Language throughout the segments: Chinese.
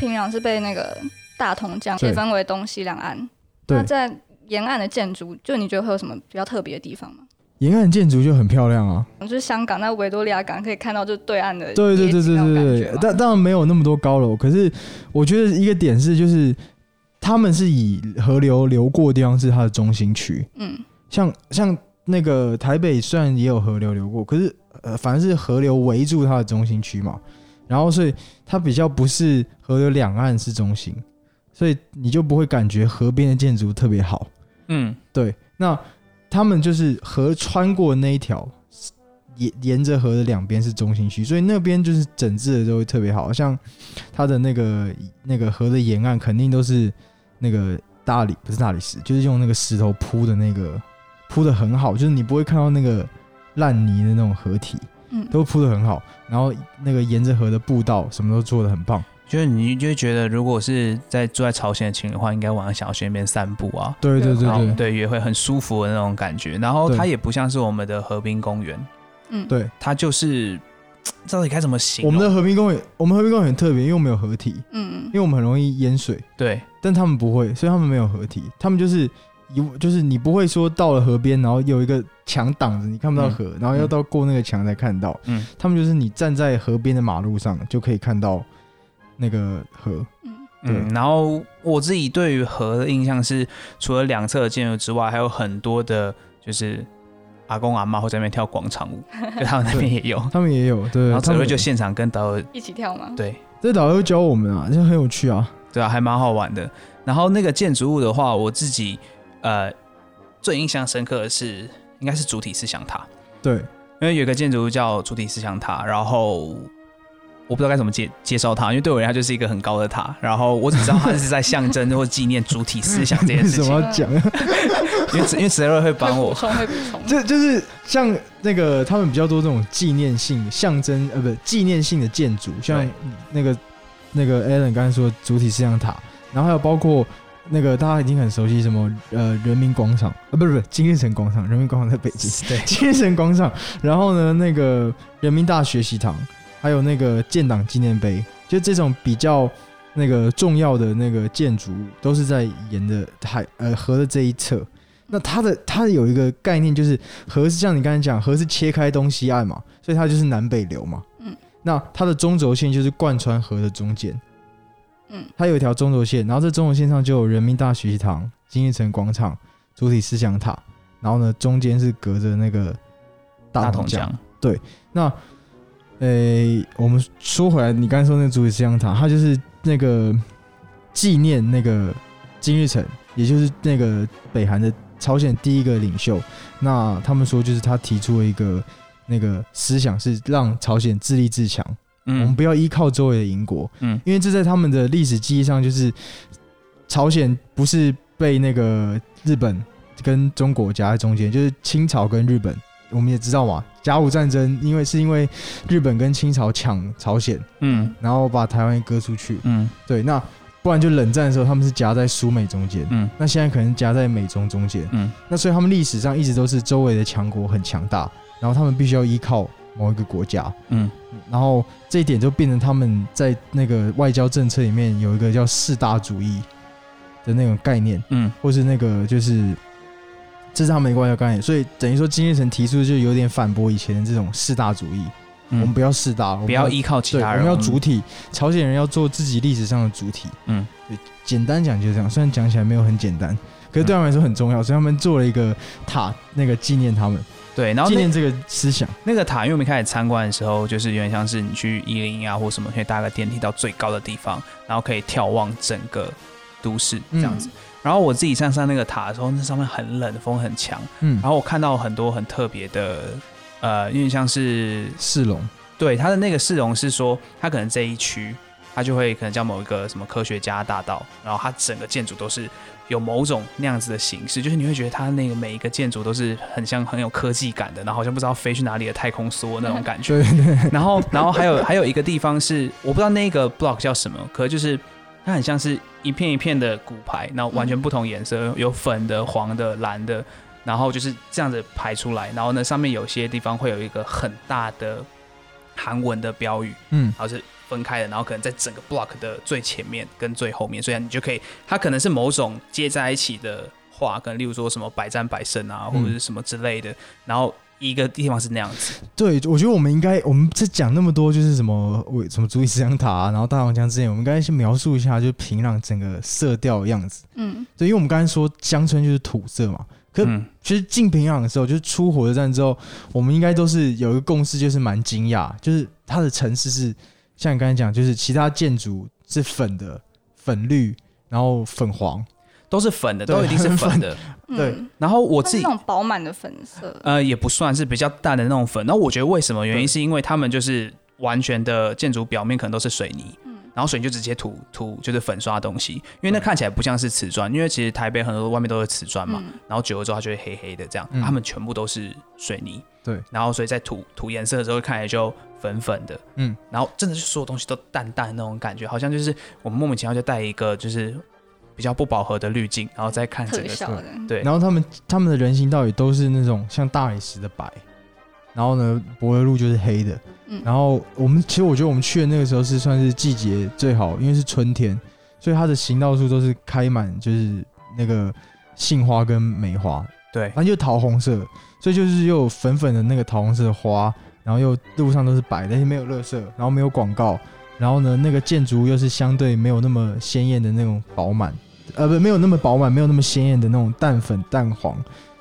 是平壤是被那个大同江对。也分为东西两岸。那在沿岸的建筑，就你觉得会有什么比较特别的地方吗？沿岸建筑就很漂亮啊。就是香港那维多利亚港可以看到，就是对岸的对对对对对对，但当然没有那么多高楼，可是我觉得一个点是，就是他们是以河流流过的地方是它的中心区，嗯。像像那个台北虽然也有河流流过，可是呃，反正是河流围住它的中心区嘛，然后所以它比较不是河流两岸是中心，所以你就不会感觉河边的建筑特别好。嗯，对，那他们就是河穿过那一条，沿沿着河的两边是中心区，所以那边就是整治的都会特别好，像它的那个那个河的沿岸肯定都是那个大理不是大理石，就是用那个石头铺的那个铺的很好，就是你不会看到那个烂泥的那种河体，嗯，都铺的很好，然后那个沿着河的步道什么都做的很棒。就是你就会觉得，如果是在住在朝鲜的情侣的话，应该晚上想要去那边散步啊，对对对对。对，也会很舒服的那种感觉。然后它也不像是我们的河滨公园，嗯，对，它就是到底该怎么形容？我们的河滨公园，我们河滨公园很特别，因为我们有河体，嗯。因为我们很容易淹水。对。但他们不会，所以他们没有河体，他们就是一就是你不会说到了河边，然后有一个墙挡着你看不到河，然后要到过那个墙才看到。嗯，他们就是你站在河边的马路上就可以看到那个河。嗯嗯，然后我自己对于河的印象是，除了两侧的建筑之外，还有很多的，就是阿公阿妈会在那边跳广场舞，就他们那边也有。他们也有对，然后哲他们瑞就现场跟导游，一起跳吗？对这导游教我们啊，就很有趣啊。对啊，还蛮好玩的。然后那个建筑物的话，我自己呃最印象深刻的是，应该是主体思想塔，对，因为有一个建筑叫主体思想塔，然后我不知道该怎么介介绍它，因为对我而言它就是一个很高的塔，然后我只知道它是在象征或纪念主体思想这件为什事情。么，要讲？因为因为哲瑞会帮我。会补，充会补充。这就是像那个他们比较多这种纪念性、象征呃，不纪念性的建筑，像那个那个 Alan 刚才说主体思想塔，然后还有包括那个大家已经很熟悉什么呃人民广场啊，不是不是金日成广场，人民广场在北京，对金日成广场，然后呢那个人民大学习堂，还有那个建党纪念碑，就这种比较。那个重要的那个建筑物都是在沿的海呃河的这一侧，那它的它有一个概念，就是河是像你刚才讲，河是切开东西岸嘛，所以它就是南北流嘛。嗯，那它的中轴线就是贯穿河的中间。嗯，它有一条中轴线，然后这中轴线上就有人民大学习堂、金日成广场、主体思想塔，然后呢中间是隔着那个大大同同江江。，那，呃，我们说回来，你刚才说那个主体思想塔，它就是那个纪念那个金日成，也就是那个北韩的朝鲜第一个领袖。那他们说，就是他提出了一个那个思想，是让朝鲜自立自强，我们嗯。不要依靠周围的邻国，嗯因为这在他们的历史记忆上，就是朝鲜不是被那个日本跟中国夹在中间，就是清朝跟日本，我们也知道嘛，甲午战争，因为是因为日本跟清朝抢朝鲜，嗯然后把台湾割出去，嗯。对，那不然就冷战的时候，他们是夹在苏美中间，嗯那现在可能夹在美中中间，嗯。那所以他们历史上一直都是周围的强国很强大，然后他们必须要依靠某一个国家，嗯。然后这一点就变成他们在那个外交政策里面有一个叫四大主义的那种概念，嗯。或是那个就是这是他们的外交概念，所以等于说金日成提出就有点反驳以前的这种四大主义，我们嗯，不要四大，我们不要依靠其，他人，我们要主体，朝鲜人要做自己历史上的主体。嗯，对，简单讲就是这样，虽然讲起来没有很简单，可是对他们来说很重要，所以他们做了一个塔，那个纪念他们，对，然后纪念这个思想。那个塔，因为我们开始参观的时候，就是有点像是你去一零一啊或什么，可以搭个电梯到最高的地方，然后可以眺望整个都市这样子。然后我自己上上那个塔的时候，那上面很冷，风很强，嗯然，后我看到很多很特别的，呃，有点像是市容，对它的那个市容是说，它可能这一区，它就会可能叫某一个什么科学家大道，然后它整个建筑都是有某种那样子的形式，就是你会觉得它那个每一个建筑都是很像很有科技感的，然后好像不知道飞去哪里的太空梭那种感觉。对对，然后，然后还有还有一个地方是我不知道那个 block 叫什么，可是就是它很像是一片一片的骨牌，然后完全不同颜色，有粉的、黄的、蓝的，然后就是这样子排出来。然后呢，上面有些地方会有一个很大的韩文的标语，嗯然后是分开的，然后可能在整个 block 的最前面跟最后面，所以你就可以，它可能是某种接在一起的话，可能例如说什么百战百胜啊，或者是什么之类的，然后一个地方是那样子，对，我觉得我们应该，我们在讲那么多，就是什么为什么足以思想塔、啊，然后大王江之前，我们应该先描述一下，就是平壤整个色调的样子。嗯，对，因为我们刚才说乡村就是土色嘛，可嗯，其实进平壤的时候，就是出火车站之后，我们应该都是有一个共识，就是蛮惊讶，就是它的城市是像你刚才讲，就是其他建筑是粉的、粉绿，然后粉黄，都是粉的，都一定是粉的。嗯对然后我自己那种饱满的粉色，呃，也不算是比较淡的那种粉。然后我觉得为什么原因是因为他们就是完全的建筑表面可能都是水泥，嗯然后水泥就直接涂涂就是粉刷的东西，因为那看起来不像是瓷砖，因为其实台北很多外面都是瓷砖嘛，嗯。然后久了之后它就会黑黑的这样，嗯他们全部都是水泥，对，然后所以在涂涂颜色的时候看起来就粉粉的，嗯，然后真的是所有东西都淡淡的那种感觉，好像就是我们莫名其妙就带一个就是比较不饱和的滤镜，然后再看整个特效的，对，然后他们他们的人行道也都是那种像大理石的白，然后呢，柏油路就是黑的。嗯。然后我们其实我觉得我们去的那个时候是算是季节最好，因为是春天，所以它的行道树都是开满就是那个杏花跟梅花，对。反正就桃红色，所以就是又有粉粉的那个桃红色的花，然后又路上都是白的，但是没有乐色，然后没有广告，然后呢，那个建筑又是相对没有那么鲜艳的那种饱满，呃，不，没有那么饱满，没有那么鲜艳的那种淡粉淡黄，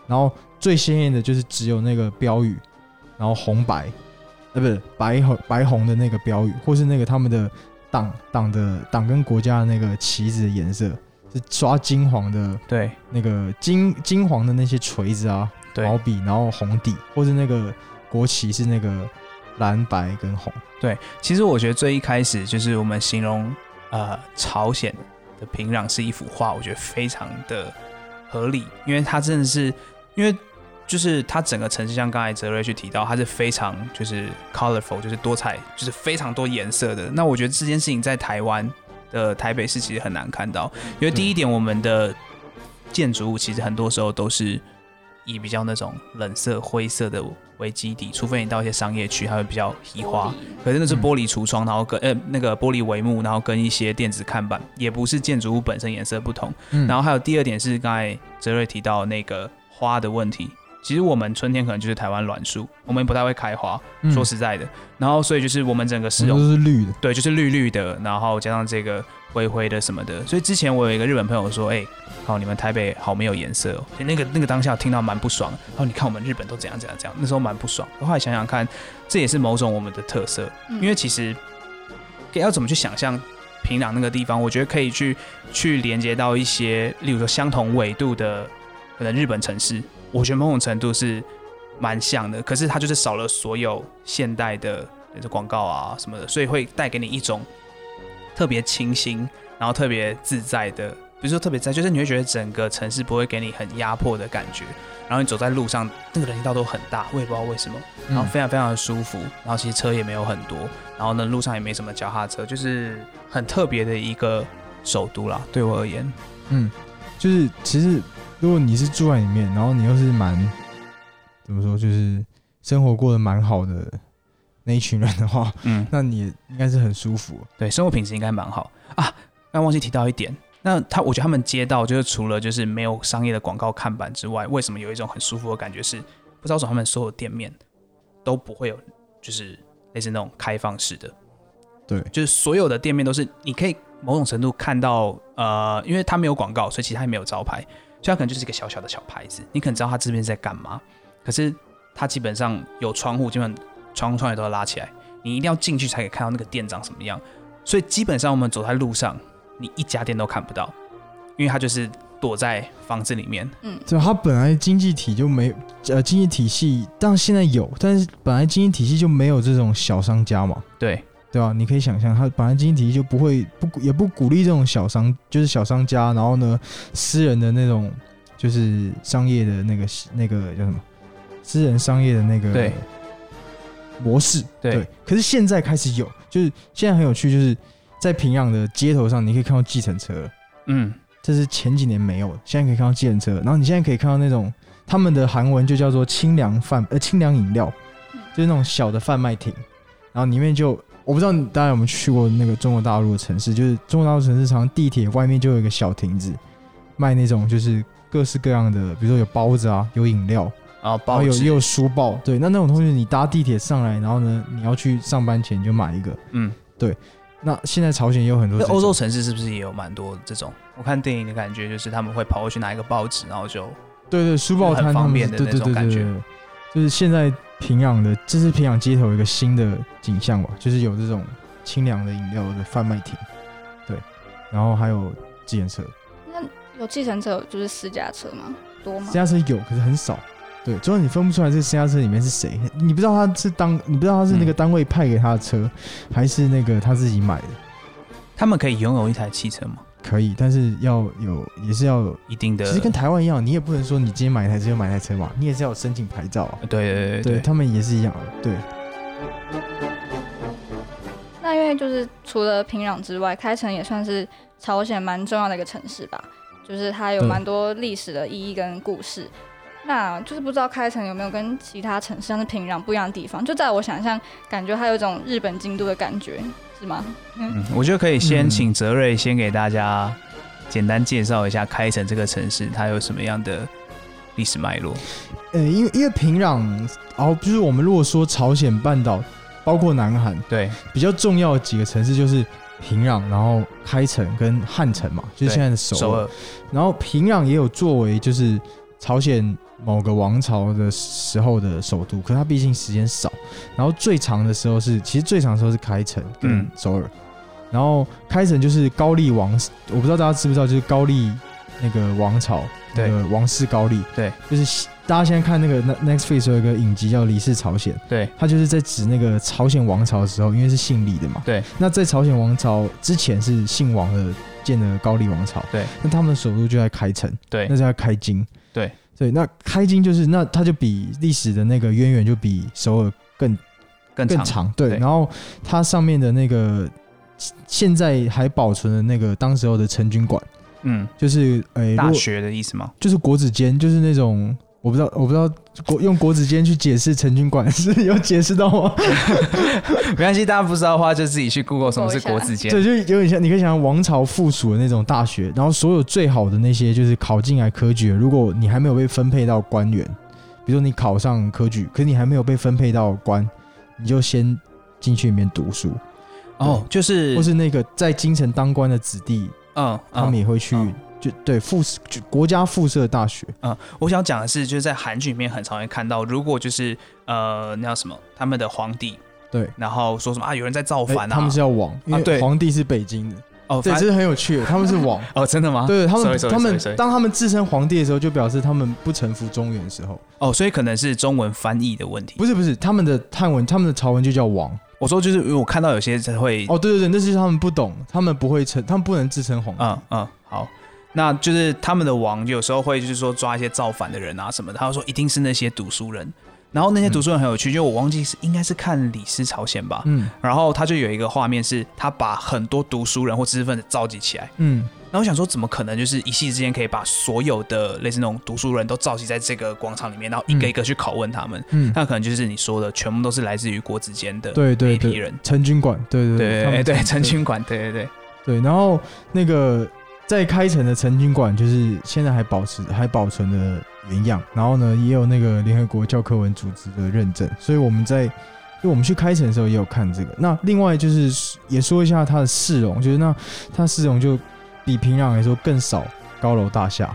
然后最鲜艳的就是只有那个标语，然后红白，呃，不是白红白红的那个标语，或是那个他们的党党的党跟国家的那个旗子的颜色是刷金黄的对。那个金金黄的那些锤子啊，对。毛笔，然后红底，或是那个国旗是那个蓝白跟红，对，其实我觉得最一开始就是我们形容呃朝鲜的平壤是一幅画，我觉得非常的合理，因为它真的是因为就是它整个城市像刚才泽瑞去提到，它是非常就是 colorful，就是多彩，就是非常多颜色的。那我觉得这件事情在台湾的台北市其实很难看到，因为第一点，我们的建筑物其实很多时候都是以比较那种冷色、灰色的为基底，除非你到一些商业区，它会比较移花。可是那是玻璃橱窗，然后跟呃那个玻璃帷幕，然后跟一些电子看板，也不是建筑物本身颜色不同。嗯然后还有第二点是刚才泽瑞提到那个花的问题。其实我们春天可能就是台湾栾树，我们不太会开花，嗯说实在的。然后所以就是我们整个市容都是绿的，对，就是绿绿的，然后加上这个灰灰的什么的。所以之前我有一个日本朋友说：“哎、好，你们台北好没有颜色哦。”那个那个当下听到蛮不爽。然后你看我们日本都怎样怎样怎样，那时候蛮不爽。后来想想看，这也是某种我们的特色，嗯因为其实要怎么去想象平壤那个地方，我觉得可以去去连接到一些，例如说相同纬度的可能日本城市，我觉得某种程度是蛮像的。可是它就是少了所有现代的那种广告啊什么的，所以会带给你一种特别清新，然后特别自在的。比如说特别在，就是你会觉得整个城市不会给你很压迫的感觉，然后你走在路上，那个人行道都很大，我也不知道为什么，然后嗯非常非常的舒服，然后其实车也没有很多，然后呢路上也没什么脚踏车，就是很特别的一个首都啦，对我而言，嗯，就是其实如果你是住在里面，然后你又是蛮怎么说，就是生活过得蛮好的那一群人的话，嗯，那你应该是很舒服。对，生活品质应该蛮好啊。刚忘记提到一点，那他我觉得他们街道就是除了就是没有商业的广告看板之外，为什么有一种很舒服的感觉是，不知道从他们所有店面都不会有就是类似那种开放式的，对就是所有的店面都是你可以某种程度看到，呃，因为它没有广告，所以其实它也没有招牌，所以它可能就是一个小小的小牌子，你可能知道它这边在干嘛，可是它基本上有窗户，基本窗窗也都要拉起来，你一定要进去才可以看到那个店长什么样。所以基本上我们走在路上，你一家店都看不到，因为它就是躲在房子里面。嗯就它本来经济体就没呃经济体系，但现在有，但是本来经济体系就没有这种小商家嘛，对对吧、你可以想象，他本来经济体系就不会不也不鼓励这种小商，就是小商家，然后呢，私人的那种就是商业的那个那个叫什么，私人商业的那个对。模式，对。可是现在开始有，就是现在很有趣，就是在平壤的街头上，你可以看到计程车了，嗯，这是前几年没有的，现在可以看到计程车，然后你现在可以看到那种他们的韩文就叫做清凉饭呃清凉饮料，就是那种小的贩卖亭，然后里面就我不知道你大家有没有去过那个中国大陆的城市，就是中国大陆城市，常常地铁外面就有一个小亭子，卖那种就是各式各样的，比如说有包子啊，有饮料，然后然后有也有书报，对，那那种东西你搭地铁上来，然后呢，你要去上班前就买一个。嗯，对那现在朝鲜也有很多欧洲城市是不是也有蛮多这种？我看电影的感觉就是他们会跑过去拿一个报纸，然后就对对书报摊很方便的那种感觉。对对，就是现在平壤的，这是平壤街头一个新的景象吧，就是有这种清凉的饮料的贩卖亭，对，然后还有计程车，那有计程车，就是私家车吗？多吗私？家车有，可是很少。对，主要你分不出来这私家车里面是谁，你不知道他是当，你不知道他是那个嗯单位派给他的车，还是那个他自己买的。他们可以拥有一台汽车吗？可以，但是要有，也是要有。一定的，其实跟台湾一样，你也不能说你今天买一台车就买一台车嘛，你也是要有申请牌照啊。对对对对对他们也是一样的，对。那因为就是除了平壤之外，开城也算是朝鲜蛮重要的一个城市吧，就是它有蛮多历史的意义跟故事。那就是不知道开城有没有跟其他城市像是平壤不一样的地方？就在我想象，感觉它有一种日本京都的感觉，是吗？嗯，我觉得可以先嗯请泽瑞先给大家简单介绍一下开城这个城市，它有什么样的历史脉络。呃，因为因为平壤，然后就是我们如果说朝鲜半岛，包括南韩，对比较重要的几个城市就是平壤，然后开城跟汉城嘛，就是现在的首尔。首尔，然后平壤也有作为就是朝鲜某个王朝的时候的首都，可它毕竟时间少。然后最长的时候是，其实最长的时候是开城跟嗯首尔。然后开城就是高丽王，我不知道大家知不知道，就是高丽那个王朝，那对个王室高丽，对，就是大家现在看那个 Ne- Netflix 有一个影集叫《李氏朝鲜》，对他就是在指那个朝鲜王朝的时候，因为是姓李的嘛。对。那在朝鲜王朝之前是姓王的建的高丽王朝。对。那他们的首都就在开城，对那，是在开京。对。对，那开京就是那它就比历史的那个渊源就比首尔更更长。更长。对。对然后它上面的那个现在还保存的那个当时候的成军馆，嗯，就是诶，大学的意思吗？就是国子监，就是那种我不知道，我不知道国用国子监去解释成军馆 是有解释到吗？没关系，大家不知道的话就自己去 Google 什么是国子监。对，就有点像，你可以想象王朝附属的那种大学，然后所有最好的那些就是考进来科举，如果你还没有被分配到官员，比如说你考上科举，可是你还没有被分配到官，你就先进去里面读书，哦，就是或是那个在京城当官的子弟，嗯，他们也会去，嗯就对附就国家附设大学，嗯，我想讲的是，就是在韩剧里面很常会看到，如果就是呃那叫什么，他们的皇帝，对。然后说什么啊，有人在造哎反啊，他们是要王，对为皇帝是北京的，哦，对，这是很有趣的。他们是王，哦，真的吗？对他们他们当他们自称皇帝的时候，就表示他们不臣服中原的时候，哦，所以可能是中文翻译的问题。不是不是，他们的汉文，他们的朝文就叫王。我说就是因为我看到有些人会，哦，对对对，那是他们不懂，他们不会称，他们不能自称皇帝。嗯嗯，好，那就是他们的王有时候会就是说抓一些造反的人啊什么的，他就说一定是那些读书人。然后那些读书人很有趣，就我忘记是应该是看《李斯朝鲜》吧，嗯。然后他就有一个画面是，他把很多读书人或知识分子召集起来，嗯，然后我想说，怎么可能就是一夕之间可以把所有的类似那种读书人都召集在这个广场里面，然后一个一个去拷问他们？嗯，那可能就是你说的，全部都是来自于国子监的对对一批人。陈军馆，对对对。对对，陈军馆，对对对，对，然后那个在开城的成军馆，就是现在还保持还保存的原样，然后呢，也有那个联合国教科文组织的认证，所以我们在就我们去开城的时候也有看这个。那另外就是也说一下它的市容，就是那它市容就比平壤来说更少高楼大厦，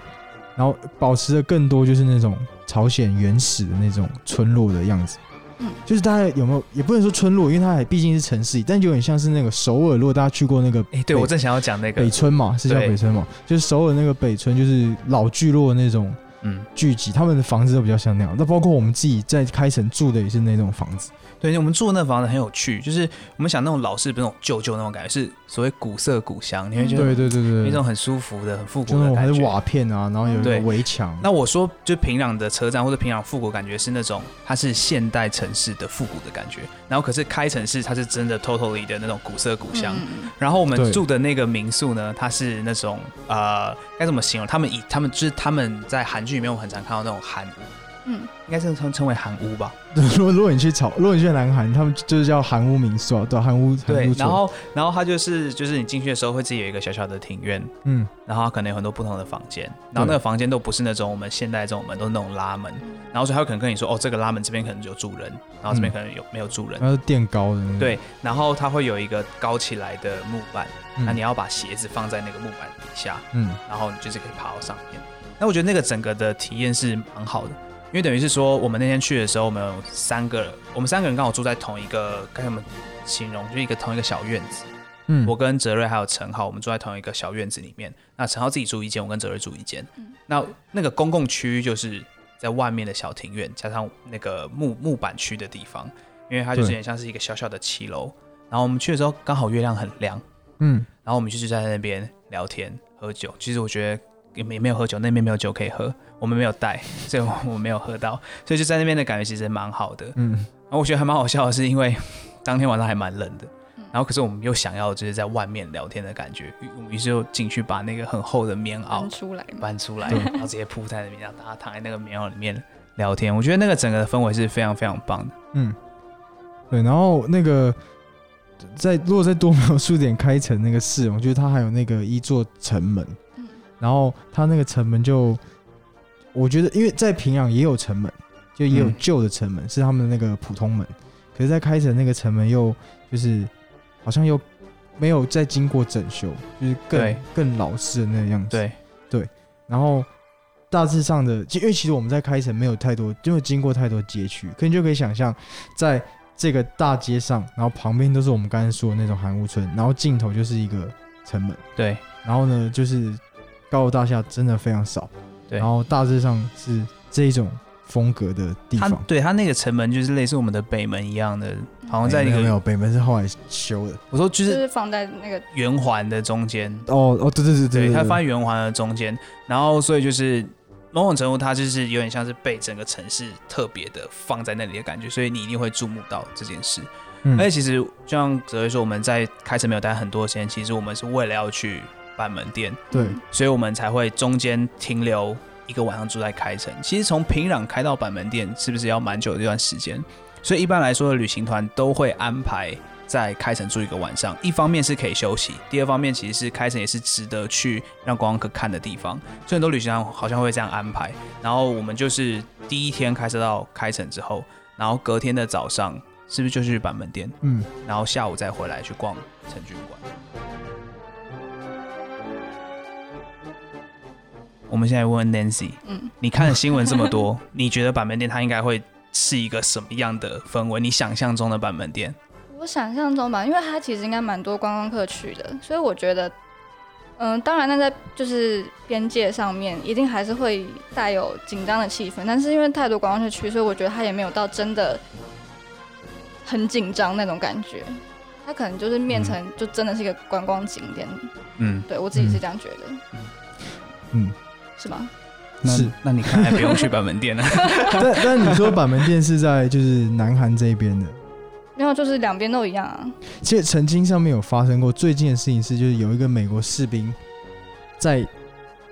然后保持的更多就是那种朝鲜原始的那种村落的样子。嗯就是大家有没有也不能说村落，因为它还毕竟是城市，但有点像是那个首尔。如果大家去过那个哎，对我正想要讲那个北，村嘛，是叫北村嘛，就是首尔那个北村，就是老聚落的那种嗯，聚集，他们的房子都比较像那样。那包括我们自己在开城住的也是那种房子。对，我们住的那房子很有趣，就是我们想那种老式，不是那种旧旧那种感觉，是所谓古色古香，你会觉得对对对对，有一种很舒服的、很复古的感觉。还是瓦片啊，然后有一个围墙。那我说，就平壤的车站或者平壤复古感觉是那种，它是现代城市的复古的感觉，然后可是开城市它是真的 totally 的那种古色古香。嗯然后我们住的那个民宿呢，它是那种呃，该怎么形容？他们以他们就是他们在韩剧里面，我很常看到那种韩屋，嗯，应该是称称为韩屋吧。如果如果你去朝，如果你去南韩，他们就是叫韩屋民宿啊，对啊，韩屋韩屋，对然后然后它就是就是你进去的时候会自己有一个小小的庭院，嗯。然后它可能有很多不同的房间，然后那个房间都不是那种我们现代这种门，都是那种拉门，然后所以他有可能跟你说，哦，这个拉门这边可能有住人，然后这边可能有、没有住人，然后垫高的那个，对，然后它会有一个高起来的木板，嗯，那你要把鞋子放在那个木板底下，嗯。然后你就是可以爬到上面。那我觉得那个整个的体验是蛮好的，因为等于是说我们那天去的时候，我们有三个，我们三个人刚好住在同一个该怎么形容，就一个同一个小院子。嗯，我跟泽瑞还有陈浩，我们住在同一个小院子里面。那陈浩自己住一间，我跟泽瑞住一间。嗯那那个公共区域就是在外面的小庭院，加上那个木木板区的地方，因为它就是有点像是一个小小的骑楼。然后我们去的时候刚好月亮很亮，嗯然后我们就是在那边聊天喝酒。其实我觉得也没没有喝酒，那边没有酒可以喝，我们没有带，所以我我没有喝到，所以就在那边的感觉其实蛮好的。嗯然后我觉得还蛮好笑的是，因为当天晚上还蛮冷的嗯，然后可是我们又想要就是在外面聊天的感觉，于我们于是就进去把那个很厚的棉袄搬出来，搬出来，然后直接铺在那边，让大家躺在那个棉袄里面聊天。我觉得那个整个氛围是非常非常棒的。嗯，对，然后那个在如果再多描述点开城那个市我觉得它还有那个一座城门，嗯然后它那个城门就，我觉得因为在平壤也有城门，就也有嗯旧的城门，是他们的那个普通门，可是，在开城那个城门又就是好像又没有再经过整修，就是更更老式的那个样子。对，然后大致上的，因为其实我们在开城没有太多，没有经过太多街区，可你就可以想象，在这个大街上，然后旁边都是我们刚才说的那种韩屋村，然后尽头就是一个城门，对，然后呢就是高楼大厦真的非常少，对然后大致上是这一种风格的地它方。对它那个城门就是类似我们的北门一样的，好像在一个没有没有北门是后来修的。我说就就是是放在那个圆环的中间，哦哦，对对对对，对，它放在圆环的中间，然后所以就是某种程度，它就是有点像是被整个城市特别的放在那里的感觉，所以你一定会注目到这件事。嗯而且其实就像泽瑞说，我们在开城没有待很多时间，其实我们是为了要去板门店，对所以我们才会中间停留一个晚上住在开城。其实从平壤开到板门店，是不是要蛮久的一段时间？所以一般来说的旅行团都会安排在开城住一个晚上，一方面是可以休息，第二方面其实是开城也是值得去让观光客看的地方。所以很多旅行团好像会这样安排。然后我们就是第一天开车到开城之后，然后隔天的早上是不是就去板门店，嗯，然后下午再回来去逛成军馆。我们现在问问 Nancy，嗯，你看了新闻这么多，你觉得板门店它应该会是一个什么样的氛围？你想象中的板门店？我想象中吧，因为它其实应该蛮多观光客去的，所以我觉得，嗯，当然那在就是边界上面一定还是会带有紧张的气氛，但是因为太多观光客去，所以我觉得它也没有到真的很紧张那种感觉。它可能就是变成就真的是一个观光景点，嗯，对我自己是这样觉得，嗯，是吗？那是那你看来不用去板门店了。但但你说板门店是在就是南韩这边的，没有，就是两边都一样啊。其实曾经上面有发生过最近的事情是，就是有一个美国士兵在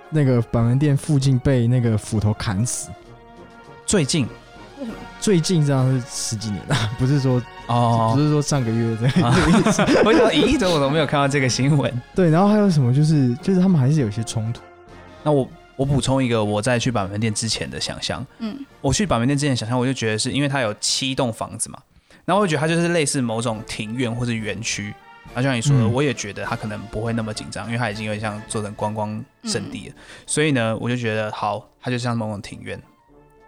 那个板门店附近被那个斧头砍死。最近为什么？最近这样是十几年了，不是说、哦不，是说上个月这样、啊这个意思。我想，咦，怎么我都没有看到这个新闻？对，然后还有什么就是就是他们还是有一些冲突。那我我补充一个我在去板门店之前的想象。嗯我去板门店之前想象，我就觉得是因为它有七栋房子嘛，然后我觉得它就是类似某种庭院或者园区。然后像你说的，嗯我也觉得它可能不会那么紧张，因为它已经有点像做成观光圣地了。所以呢，我就觉得好，它就像某种庭院。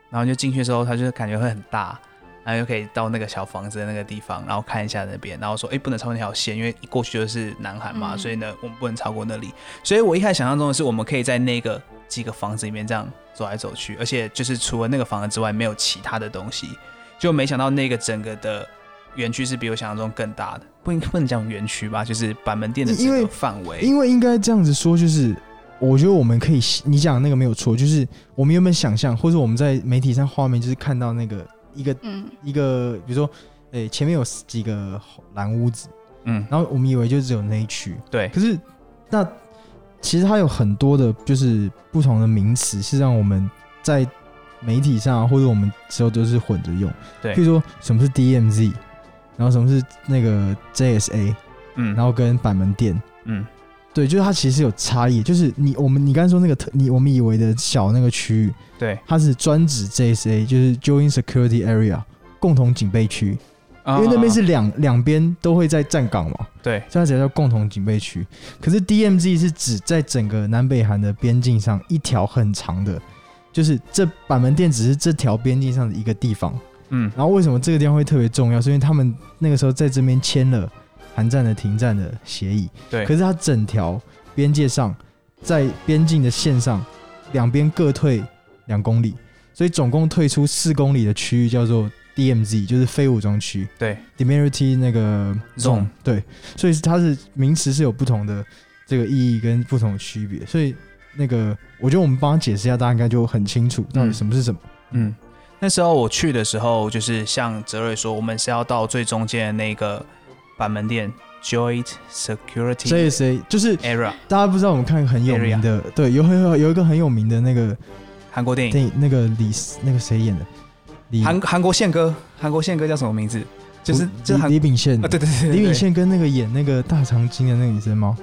然后就进去之后，它就是感觉会很大，然后就可以到那个小房子的那个地方，然后看一下那边，然后说，哎，不能超过那条线，因为一过去就是南韩嘛，嗯所以呢，我们不能超过那里。所以我一开始想象中的是，我们可以在那个几个房子里面这样走来走去，而且就是除了那个房子之外，没有其他的东西。就没想到那个整个的园区是比我想象中更大的，不应不能讲园区吧，就是板门店的整因为个范围。因为应该这样子说，就是我觉得我们可以，你讲的那个没有错，就是我们原本想象，或者我们在媒体上画面就是看到那个一个嗯一个，比如说，诶、前面有几个蓝屋子，嗯，然后我们以为就只有那一区，对，可是那其实它有很多的，就是不同的名词，是让我们在媒体上、啊、或者我们之后都是混着用。对。譬如说什么是 DMZ，然后什么是那个 JSA，嗯，然后跟板门店。嗯。对，就是它其实有差异，就是你我们你刚才说那个特你我们以为的小那个区域，对，它是专指 JSA，就是 Joint Security Area 共同警备区，因为那边是两两边都会在站岗嘛，对所以它才叫共同警备区。可是 DMZ 是指在整个南北韩的边境上一条很长的，就是这板门店只是这条边境上的一个地方。嗯然后为什么这个地方会特别重要？是因为他们那个时候在这边签了韩战的停战的协议。对，可是它整条边界上，在边境的线上，两边各退两公里，所以总共退出四公里的区域叫做 DMZ，就是非武装区对。（Demilitarized 那个 Zone 对，所以它是名词是有不同的这个意义跟不同的区别，所以那个我觉得我们帮他解释一下，大家应该就很清楚到底什么是什么。嗯，那时候我去的时候，就是像泽瑞说，我们是要到最中间的那个板门店 Joint Security 这 JSA 就是 Area 大家不知道我们看很有名的，对，有很有有一个很有名的那个韩国电影，电影，那个李那个谁演的？李韩韩国宪哥，韩国宪哥叫什么名字？就是就是李李秉宪啊，对对对对，李秉宪跟那个演那个大长今的那个女生吗？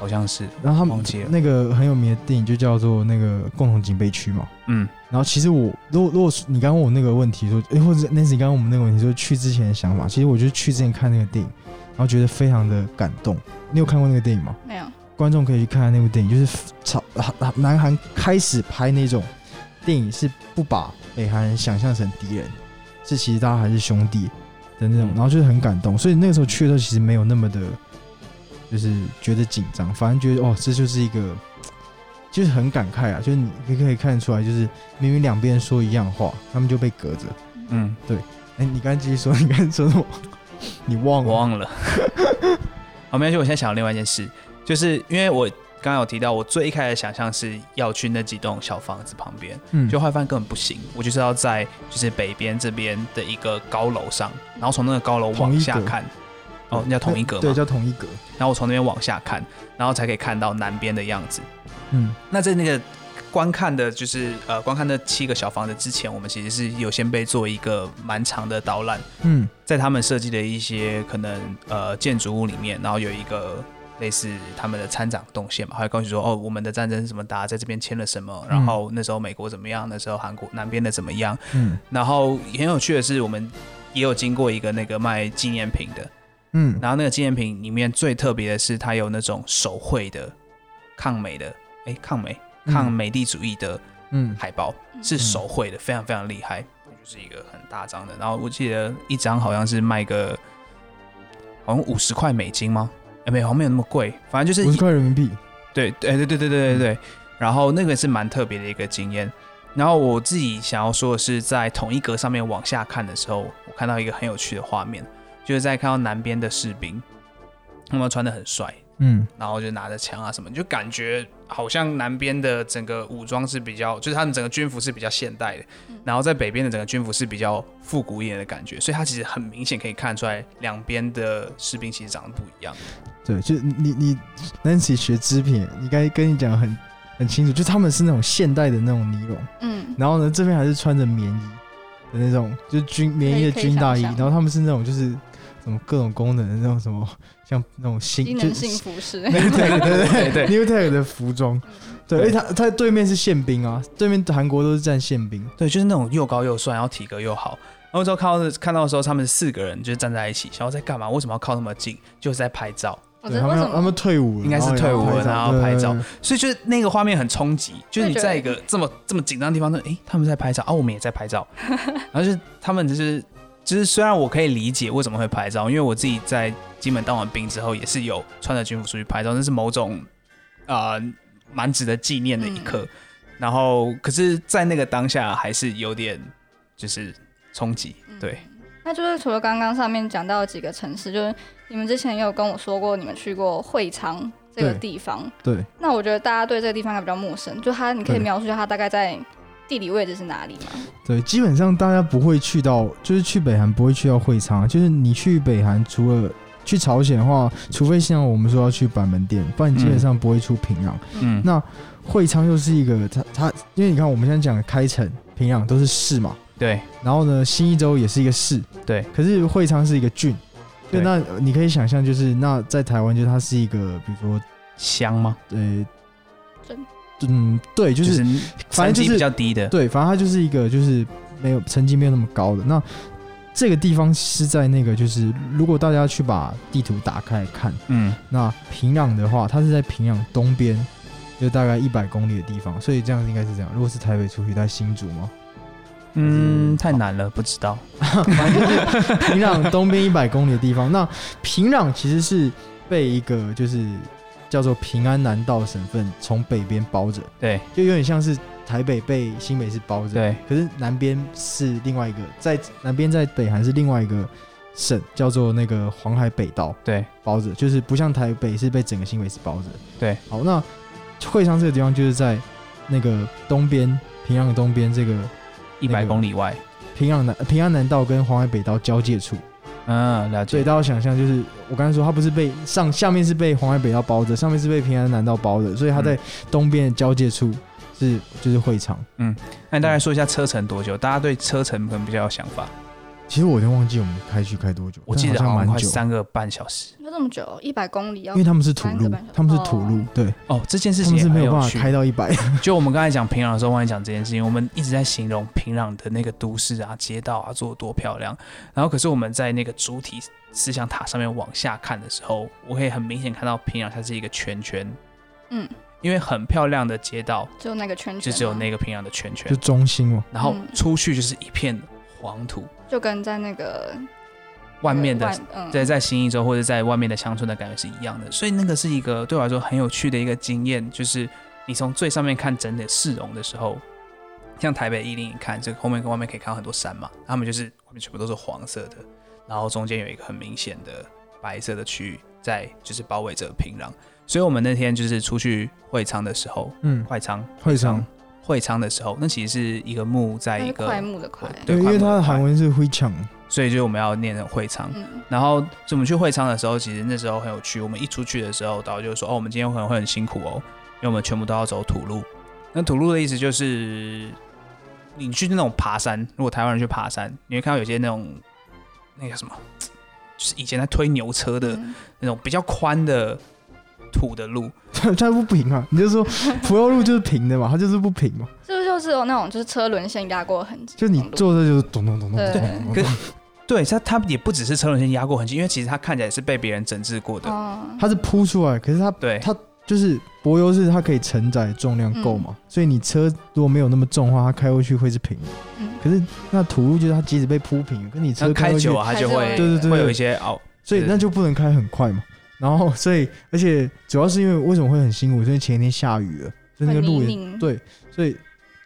好像是，然后他们那个很有名的电影就叫做那个共同警备区嘛。嗯然后其实我如果如果你刚刚问我那个问题说，诶，或者 Nancy 刚刚我们那个问题说去之前的想法，其实我就是去之前看那个电影，然后觉得非常的感动。你有看过那个电影吗？没有，观众可以去看看那部电影，就是朝南韩开始拍那种电影，是不把北韩人想象成敌人，是其实大家还是兄弟的那种，嗯然后就是很感动。所以那个时候去的时候，其实没有那么的，就是觉得紧张，反而觉得哦，这就是一个，就是很感慨啊，就是你你可以看得出来，就是明明两边说一样话，他们就被隔着。嗯，对哎、你刚才继续说，你刚才说什么？你忘了？我忘了。好，没关系，我现在想到另外一件事，就是因为我刚刚有提到，我最一开始想象是要去那几栋小房子旁边，嗯就后来发现根本不行，我就是要在就是北边这边的一个高楼上，然后从那个高楼往下看。哦，那叫同一格对，嘛。叫同一格。然后我从那边往下看，然后才可以看到南边的样子。嗯那在那个观看的，就是呃观看那七个小房子之前，我们其实是有先被做一个蛮长的导览，嗯在他们设计的一些可能呃建筑物里面，然后有一个类似他们的参展动线嘛，还会告诉说哦，我们的战争是什么打，在这边签了什么，然后那时候美国怎么样，那时候韩国南边的怎么样，嗯。然后很有趣的是，我们也有经过一个那个卖纪念品的，嗯。然后那个纪念品里面最特别的是，它有那种手绘的抗美的，哎，抗美？嗯。抗美帝主义的嗯。海报，是手绘的，非常非常厉害，就是一个很大张的。然后我记得一张好像是卖个好像五十块美金吗？没有，没有那么贵，反正就是一块人民币。对，哎，对对对对对对。然后那个是蛮特别的一个经验。然后我自己想要说的是，在同一格上面往下看的时候，我看到一个很有趣的画面，就是在看到南边的士兵，他们穿的很帅。嗯。然后就拿着枪啊什么，就感觉好像南边的整个武装是比较，就是他们整个军服是比较现代的，然后在北边的整个军服是比较复古一点的感觉，所以它其实很明显可以看出来两边的士兵其实长得不一样。对，就你你 Nancy 学织品，你该跟你讲很很清楚，就他们是那种现代的那种尼龙，嗯，然后呢这边还是穿着棉衣的那种，就是军棉衣的军大衣，然后他们是那种就是什么各种功能的那种什么像那种新就机能性服饰，对对对对对 New Tech 的服装，对，对而且他他对面是宪兵啊，对面韩国都是站宪兵，对，就是那种又高又帅，然后体格又好。然后之后看到看到的时候，他们四个人就站在一起，想要在干嘛？为什么要靠那么近？就是在拍照。我对觉得为什么他们他们退伍了，应该是退伍了然后拍照对对对所以就是那个画面很冲击，就是你在一个这么这么紧张的地方，那哎，他们在拍照啊，我们也在拍照，然后就是他们就是就是虽然我可以理解为什么会拍照，因为我自己在金门当完兵之后，也是有穿着军服出去拍照，那是某种啊蛮值得纪念的一刻。然后可是，在那个当下还是有点就是冲击，对，那就是除了刚刚上面讲到的几个城市，就是你们之前也有跟我说过，你们去过会昌这个地方。对，那我觉得大家对这个地方还比较陌生，就它，你可以描述一下它大概在地理位置是哪里吗？对，基本上大家不会去到，就是去北韩不会去到会昌，就是你去北韩除了去朝鲜的话，除非像我们说要去板门店，不然你基本上不会出平壤。嗯，那会昌又是一个，它它，因为你看我们现在讲的开城平壤都是市嘛，对然后呢，新一州也是一个市，对，可是会昌是一个郡。对，那呃你可以想象，就是那在台湾，就是它是一个，比如说，乡吗？呃镇，嗯，对，就、就是是反正就是成绩比较低的，对，反正它就是一个就是没有成绩没有那么高的。那这个地方是在那个就是，如果大家去把地图打开来看，嗯，那平壤的话，它是在平壤东边，就大概一百公里的地方，所以这样应该是这样。如果是台北出去在新竹吗？嗯，太难了，不知道。反正就是平壤东边一百公里的地方。那平壤其实是被一个就是叫做平安南道省份从北边包着，对就有点像是台北被新北市包着。对，可是南边是另外一个，在南边在北韩是另外一个省，叫做那个黄海北道对包着，就是不像台北是被整个新北市包着。对，好，那会昌这个地方就是在那个东边平壤的东边这个一百公里外。平壤南平安南道跟黄海北道交界处。嗯，了解。所以大家想象就是我刚才说，它不是被上下面是被黄海北道包着，上面是被平安南道包的，所以它在东边的交界处是就是会场。嗯那你大概说一下车程多久？大家对车程可能比较有想法。其实我有点忘记我们开去开多久，我记得好像蛮久，快三个半小时。要这么久，一百公里要因为他们是土路他们是土路，对，哦，这件事情是没有办法。开到一百。就我们刚才讲平壤的时候，忘记讲这件事情。我们一直在形容平壤的那个都市啊、街道啊做的多漂亮，然后可是我们在那个主体思想塔上面往下看的时候，我可以很明显看到平壤它是一个圈圈，嗯，因为很漂亮的街道就那个圈圈，就只有那个平壤的圈圈。就，中心嘛，然后嗯。出去就是一片黄土，就跟在那个外面的外嗯。在在新一州或者在外面的乡村的感觉是一样的，所以那个是一个对我来说很有趣的一个经验，就是你从最上面看整体市容的时候，像台北一零一看这个后面跟外面可以看到很多山嘛，他们就是外面全部都是黄色的，然后中间有一个很明显的白色的区域在就是包围着平壤，所以我们那天就是出去会昌的时候，嗯，会昌会昌，会昌的时候，那其实是一个木在一个快木的快，对对，因为它的快韩文是会抢，所以就我们要念成会昌。嗯，然后就我们去会昌的时候，其实那时候很有趣。我们一出去的时候，导游就说：“哦，我们今天可能会很辛苦哦，因为我们全部都要走土路。那土路的意思就是，你去那种爬山，如果台湾人去爬山，你会看到有些那种那个什么，就是以前在推牛车的嗯那种比较宽的土的路。它它不平啊，你就说 普悠路就是平的嘛，它就是不平嘛，是不是就是有那种就是车轮线压过的痕迹？就你坐着就是咚咚咚咚咚对咚咚可，对，它它也不只是车轮线压过痕迹，因为其实它看起来是被别人整治过的。哦，它是铺出来，可是它对，它就是柏油是它可以承载重量够嘛，所以你车如果没有那么重的话，它开过去会是平的。嗯，可是那土路就是它即使被铺平，跟你车那开过去久，了它就会还是会对对对会有一些凹，所以那就不能开很快嘛。然后所以而且主要是因为为什么会很辛苦？因为前一天下雨了，所以那个路也泥，对，所以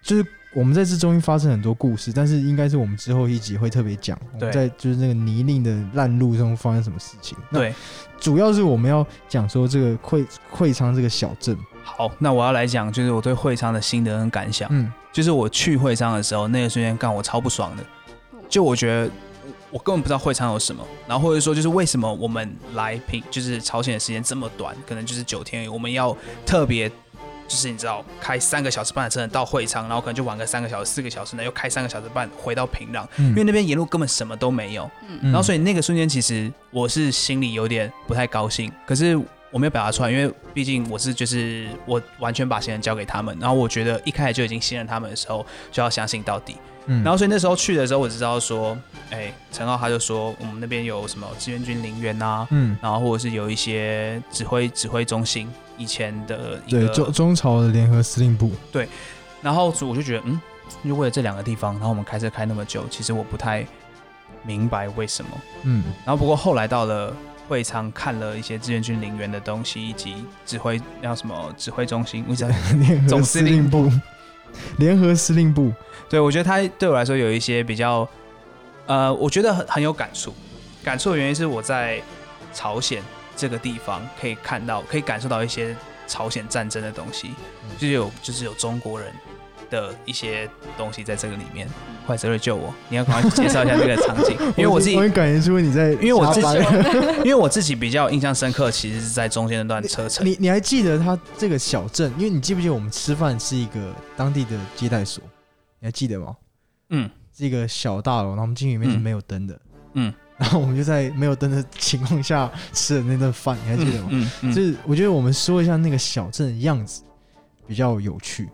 就是我们在这中间发生很多故事，但是应该是我们之后一集会特别讲，我们对在就是那个泥泞的烂路中发生什么事情。对。主要是我们要讲说这个会会昌这个小镇，好，那我要来讲，就是我对会昌的心得跟感想。嗯，就是我去会昌的时候，那个瞬间干我超不爽的，就我觉得我我根本不知道会昌有什么，然后或者说就是为什么我们来平就是朝鲜的时间这么短，可能就是九天我们要特别就是你知道开三个小时半的车程到会昌，然后可能就玩个三个小时、四个小时，呢，又开三个小时半回到平壤，因因为那边沿路根本什么都没有。嗯，嗯然后所以那个瞬间，其实我是心里有点不太高兴，可是我没有表达出来，因为毕竟我是就是我完全把信任交给他们，然后我觉得一开始就已经信任他们的时候，就要相信到底。嗯。然后所以那时候去的时候，我知道说，哎，陈浩他就说我们那边有什么志愿军陵园啊，嗯，然后或者是有一些指挥指挥中心以前的一对个中中朝的联合司令部，对。然后我就觉得，嗯，就为了这两个地方，然后我们开车开那么久，其实我不太明白为什么。嗯，然后不过后来到了会昌，看了一些志愿军陵园的东西，以及指挥叫什么指挥中心，我知道，联合总司令部，联合司令部，对我觉得他对我来说有一些比较，呃，我觉得很很有感触。感触的原因是我在朝鲜这个地方可以看到，可以感受到一些朝鲜战争的东西，就是有就是有中国人的一些东西在这个里面。快泽瑞救我！你要赶快介绍一下这个场景，因为我自己感觉出你在，因为我自己 因为我自己比较印象深刻，其实是在中间那段车程。你你还记得他这个小镇？因为你记不记得我们吃饭是一个当地的接待所，你还记得吗？嗯是一个小大楼，然后我们进去里面是嗯没有灯的，嗯，然后我们就在没有灯的情况下吃的那顿饭，你还记得吗？嗯嗯，就是我觉得我们说一下那个小镇的样子比较有趣。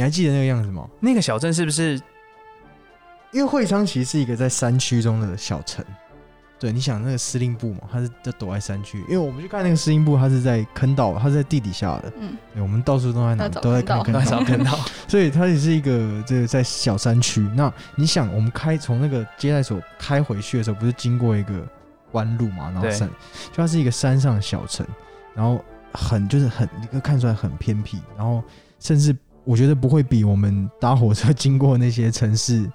你还记得那个样子吗？那个小镇是不是因为会昌其实是一个在山区中的小城。对，你想那个司令部嘛，他是就躲在山区。因为我们去看那个司令部，他是在坑道，他是在地底下的。嗯，对，我们到处都在哪都在坑道看坑道，多少看到？所以它也是一个这个在小山区。那你想，我们开从那个接待所开回去的时候，不是经过一个弯路嘛？然后对山，就它是一个山上的小城，然后很就是很你可以看出来很偏僻，然后甚至我觉得不会比我们搭火车经过那些城市，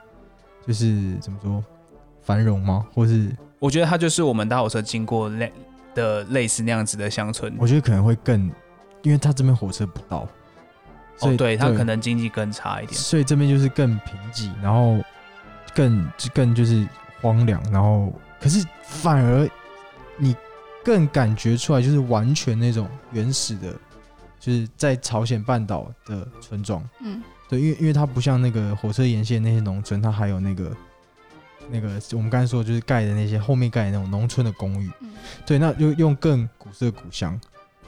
就是怎么说繁荣吗？或是我觉得它就是我们搭火车经过类的类似那样子的乡村。我觉得可能会更，因为它这边火车不到，所以哦，对，它可能经济更差一点。所以这边就是更贫瘠，然后更更就是荒凉，然后可是反而你更感觉出来，就是完全那种原始的，就是在朝鲜半岛的村庄。嗯，对，因为因为它不像那个火车沿线那些农村，它还有那个那个我们刚才说的就是盖的那些后面盖的那种农村的公寓。嗯对，那就用更古色古香，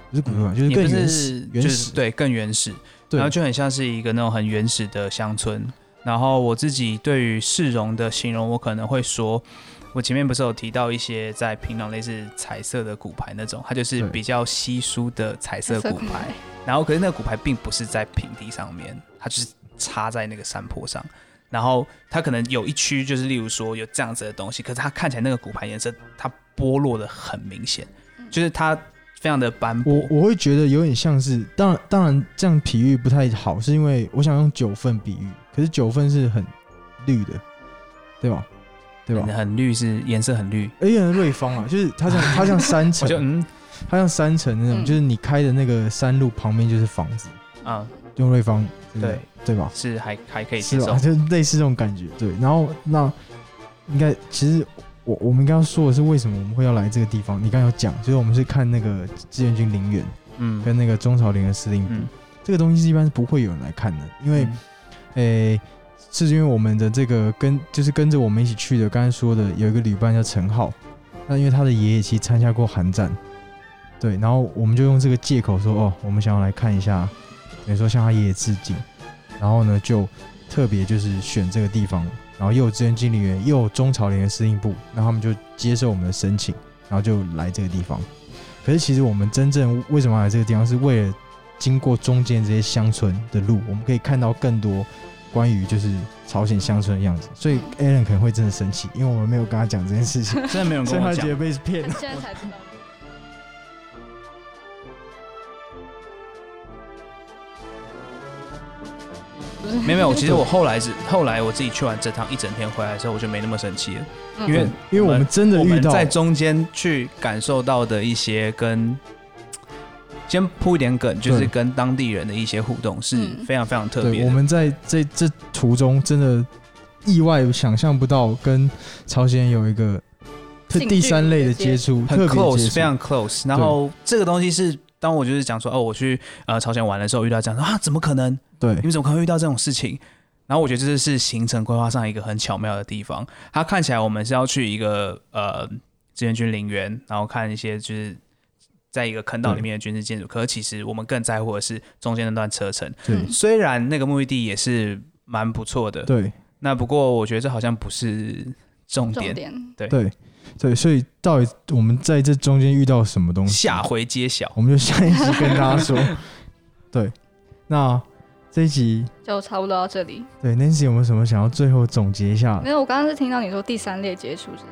不是古色古香，就是更原是始，原始。对，更原始，然后就很像是一个那种很原始的乡村。然后我自己对于市容的形容，我可能会说，我前面不是有提到一些在平壤类似彩色的骨牌那种，它就是比较稀疏的彩色骨牌。牌，然后可是那个骨牌并不是在平地上面，它就是插在那个山坡上。然后它可能有一区就是例如说有这样子的东西，可是它看起来那个骨牌颜色它剥落的很明显，就是它非常的斑驳。我我会觉得有点像是，当然当然这样比喻不太好，是因为我想用九份比喻，可是九份是很绿的，对吧？对吧很？绿是颜色很绿，而且瑞芳啊，就是它像 它像山我城，嗯它像山城那种，嗯就是你开的那个山路旁边就是房子，啊用瑞芳，对对吧？是还还可以接受是吧？。就类似这种感觉，对。然后那应该其实我我们刚刚说的是，为什么我们会要来这个地方？你刚刚有讲，就是我们是看那个志愿军陵园嗯跟那个中朝联合司令部，嗯，这个东西是一般是不会有人来看的，因为嗯诶、是因为我们的这个跟就是跟着我们一起去的，刚才说的有一个旅伴叫陈浩，那因为他的爷爷其实参加过韩战，对，然后我们就用这个借口说，哦，我们想要来看一下，等于说向他爷爷致敬，然后呢就特别就是选这个地方，然后又有志愿经理员，又有中朝联的司令部，然后他们就接受我们的申请，然后就来这个地方。可是其实我们真正为什么来这个地方，是为了经过中间这些乡村的路，我们可以看到更多关于就是朝鲜乡村的样子。所以 Alan 可能会真的生气，因为我们没有跟他讲这件事情，真的没有人跟我讲所以他觉得。被骗了。现在才知道。没有没有，其实我后来是后来我自己去完这趟一整天回来的时候，我就没那么生气了，嗯因为因为我们真的遇到在中间去感受到的一些跟。先铺一点梗，就是跟当地人的一些互动是嗯非常非常特别。我们在这这途中真的意外想象不到跟朝鲜有一个特近距离第三类的的接接触，很特别接 close，非常 close。然后这个东西是当我就是讲说哦，我去呃朝鲜玩的时候遇到这样啊，怎么可能？对你们怎么可能会遇到这种事情？然后我觉得这是行程规划上一个很巧妙的地方。它看起来我们是要去一个呃志愿军陵园，然后看一些就是在一个坑道里面的军事建筑。可是其实我们更在乎的是中间那段车程。对嗯虽然那个目的地也是蛮不错的，对那不过我觉得这好像不是重点。重点，对对，所以到底我们在这中间遇到什么东西？下回揭晓。我们就下一集跟大家说。对，那这一集就差不多到这里。对 Nancy 有没有什么想要最后总结一下没？有，我刚刚是听到你说第三列接触是，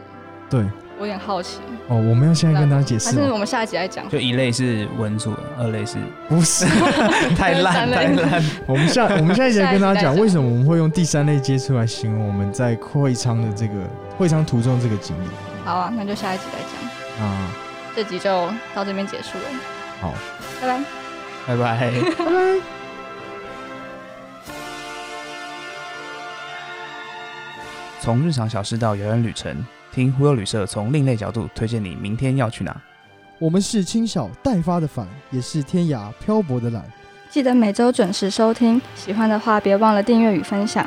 对我有点好奇。哦，我们要现在跟大家解释吗？还是我们下一集来讲？就一类是文组，二类是不是，太烂太烂。我们下我们下一集来跟大家讲为什么我们会用第三类接触来形容我们在会昌的这个会昌途中这个经历。好啊，那就下一集来讲。啊这集就到这边结束了，好，拜拜。拜拜。拜拜。从日常小事到遥远旅程，听忽悠旅社从另类角度推荐你明天要去哪。我们是清小待发的帆，也是天涯漂泊的懒。记得每周准时收听，喜欢的话别忘了订阅与分享。